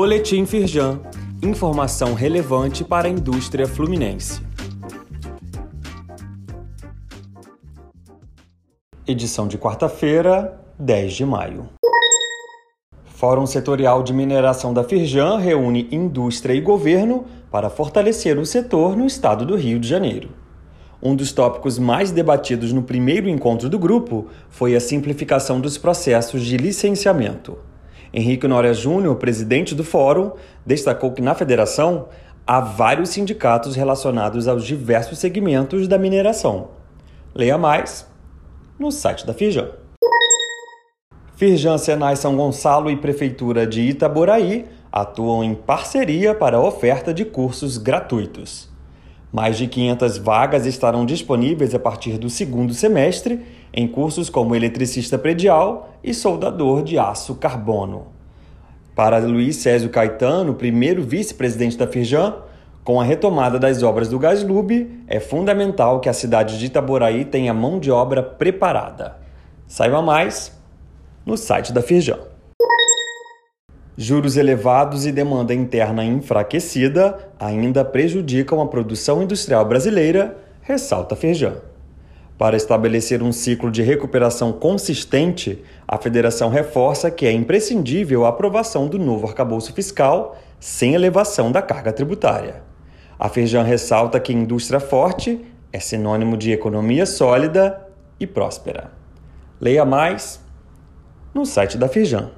Boletim Firjan. Informação relevante para a indústria fluminense. Edição de quarta-feira, 10 de maio. Fórum Setorial de Mineração da Firjan reúne indústria e governo para fortalecer o setor no estado do Rio de Janeiro. Um dos tópicos mais debatidos no primeiro encontro do grupo foi a simplificação dos processos de licenciamento. Henrique Nória Júnior, presidente do fórum, destacou que na federação há vários sindicatos relacionados aos diversos segmentos da mineração. Leia mais no site da Firjan. Firjan Senai São Gonçalo e Prefeitura de Itaboraí atuam em parceria para a oferta de cursos gratuitos. Mais de 500 vagas estarão disponíveis a partir do segundo semestre em cursos como eletricista predial e soldador de aço carbono. Para Luiz Césio Caetano, primeiro vice-presidente da Firjan, com a retomada das obras do Gaslub, é fundamental que a cidade de Itaboraí tenha mão de obra preparada. Saiba mais no site da Firjan. Juros elevados e demanda interna enfraquecida ainda prejudicam a produção industrial brasileira, ressalta Feijão. Para estabelecer um ciclo de recuperação consistente, a federação reforça que é imprescindível a aprovação do novo arcabouço fiscal sem elevação da carga tributária. A Feijão ressalta que indústria forte é sinônimo de economia sólida e próspera. Leia mais no site da Feijão.